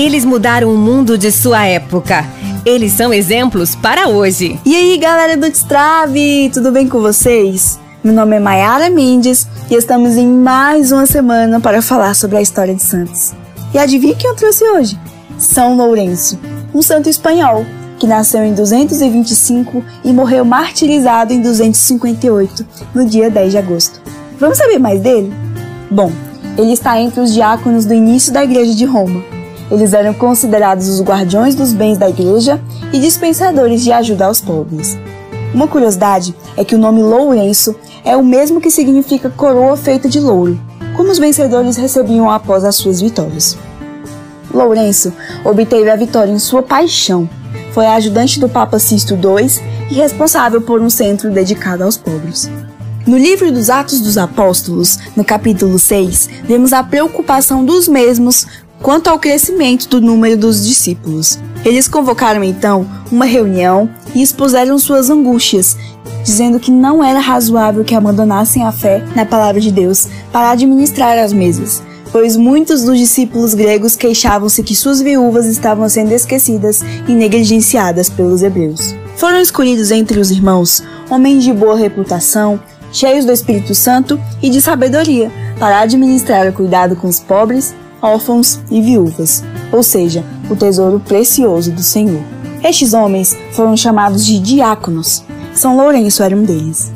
Eles mudaram o mundo de sua época. Eles são exemplos para hoje. E aí, galera do Destrave, tudo bem com vocês? Meu nome é Mayara Mendes e estamos em mais uma semana para falar sobre a história de santos. E adivinha quem eu trouxe hoje? São Lourenço, um santo espanhol que nasceu em 225 e morreu martirizado em 258, no dia 10 de agosto. Vamos saber mais dele? Bom, ele está entre os diáconos do início da Igreja de Roma. Eles eram considerados os guardiões dos bens da igreja e dispensadores de ajuda aos pobres. Uma curiosidade é que o nome Lourenço é o mesmo que significa coroa feita de louro, como os vencedores recebiam após as suas vitórias. Lourenço obteve a vitória em sua paixão. Foi ajudante do Papa Sisto II e responsável por um centro dedicado aos pobres. No livro dos Atos dos Apóstolos, no capítulo 6, vemos a preocupação dos mesmos quanto ao crescimento do número dos discípulos. Eles convocaram então uma reunião e expuseram suas angústias, dizendo que não era razoável que abandonassem a fé na palavra de Deus para administrar as mesas, pois muitos dos discípulos gregos queixavam-se que suas viúvas estavam sendo esquecidas e negligenciadas pelos hebreus. Foram escolhidos entre os irmãos homens de boa reputação, cheios do Espírito Santo e de sabedoria, para administrar o cuidado com os pobres, órfãos e viúvas, ou seja, o tesouro precioso do Senhor. Estes homens foram chamados de diáconos. São Lourenço era um deles.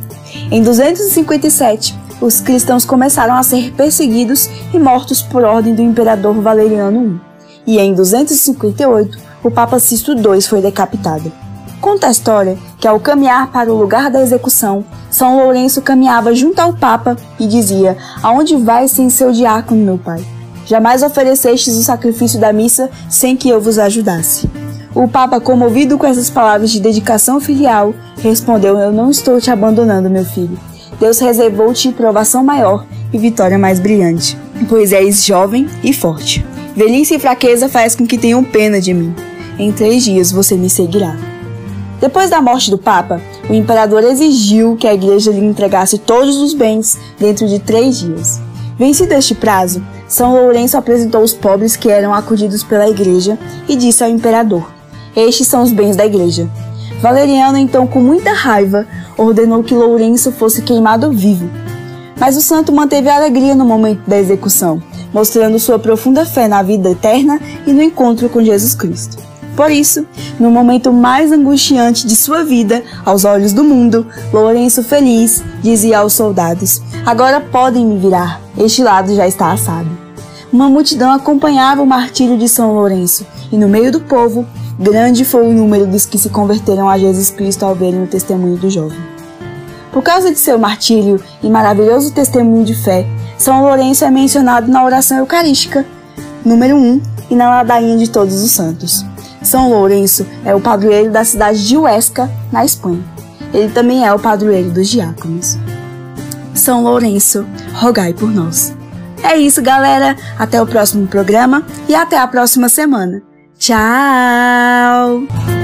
Em 257, os cristãos começaram a ser perseguidos e mortos por ordem do imperador Valeriano I. E em 258, o Papa Sisto II foi decapitado. Conta a história que, ao caminhar para o lugar da execução, São Lourenço caminhava junto ao Papa e dizia: Aonde vai sem seu diácono, meu pai? Jamais oferecestes o sacrifício da missa sem que eu vos ajudasse. O Papa, comovido com essas palavras de dedicação filial, respondeu: Eu não estou te abandonando, meu filho. Deus reservou-te provação maior e vitória mais brilhante, pois és jovem e forte. Velhice e fraqueza faz com que tenham pena de mim. Em três dias você me seguirá. Depois da morte do Papa, o imperador exigiu que a igreja lhe entregasse todos os bens dentro de três dias. Vencido este prazo, São Lourenço apresentou os pobres que eram acudidos pela igreja e disse ao imperador: Estes são os bens da igreja. Valeriano, então, com muita raiva, ordenou que Lourenço fosse queimado vivo. Mas o santo manteve a alegria no momento da execução, mostrando sua profunda fé na vida eterna e no encontro com Jesus Cristo. Por isso, no momento mais angustiante de sua vida, aos olhos do mundo, Lourenço feliz dizia aos soldados: Agora podem me virar, este lado já está assado. Uma multidão acompanhava o martírio de São Lourenço, e no meio do povo, grande foi o número dos que se converteram a Jesus Cristo ao verem o testemunho do jovem. Por causa de seu martírio e maravilhoso testemunho de fé, São Lourenço é mencionado na oração eucarística, número 1, e na ladainha de todos os santos. São Lourenço é o padroeiro da cidade de Huesca, na Espanha. Ele também é o padroeiro dos diáconos. São Lourenço, rogai por nós. É isso, galera. Até o próximo programa e até a próxima semana. Tchau!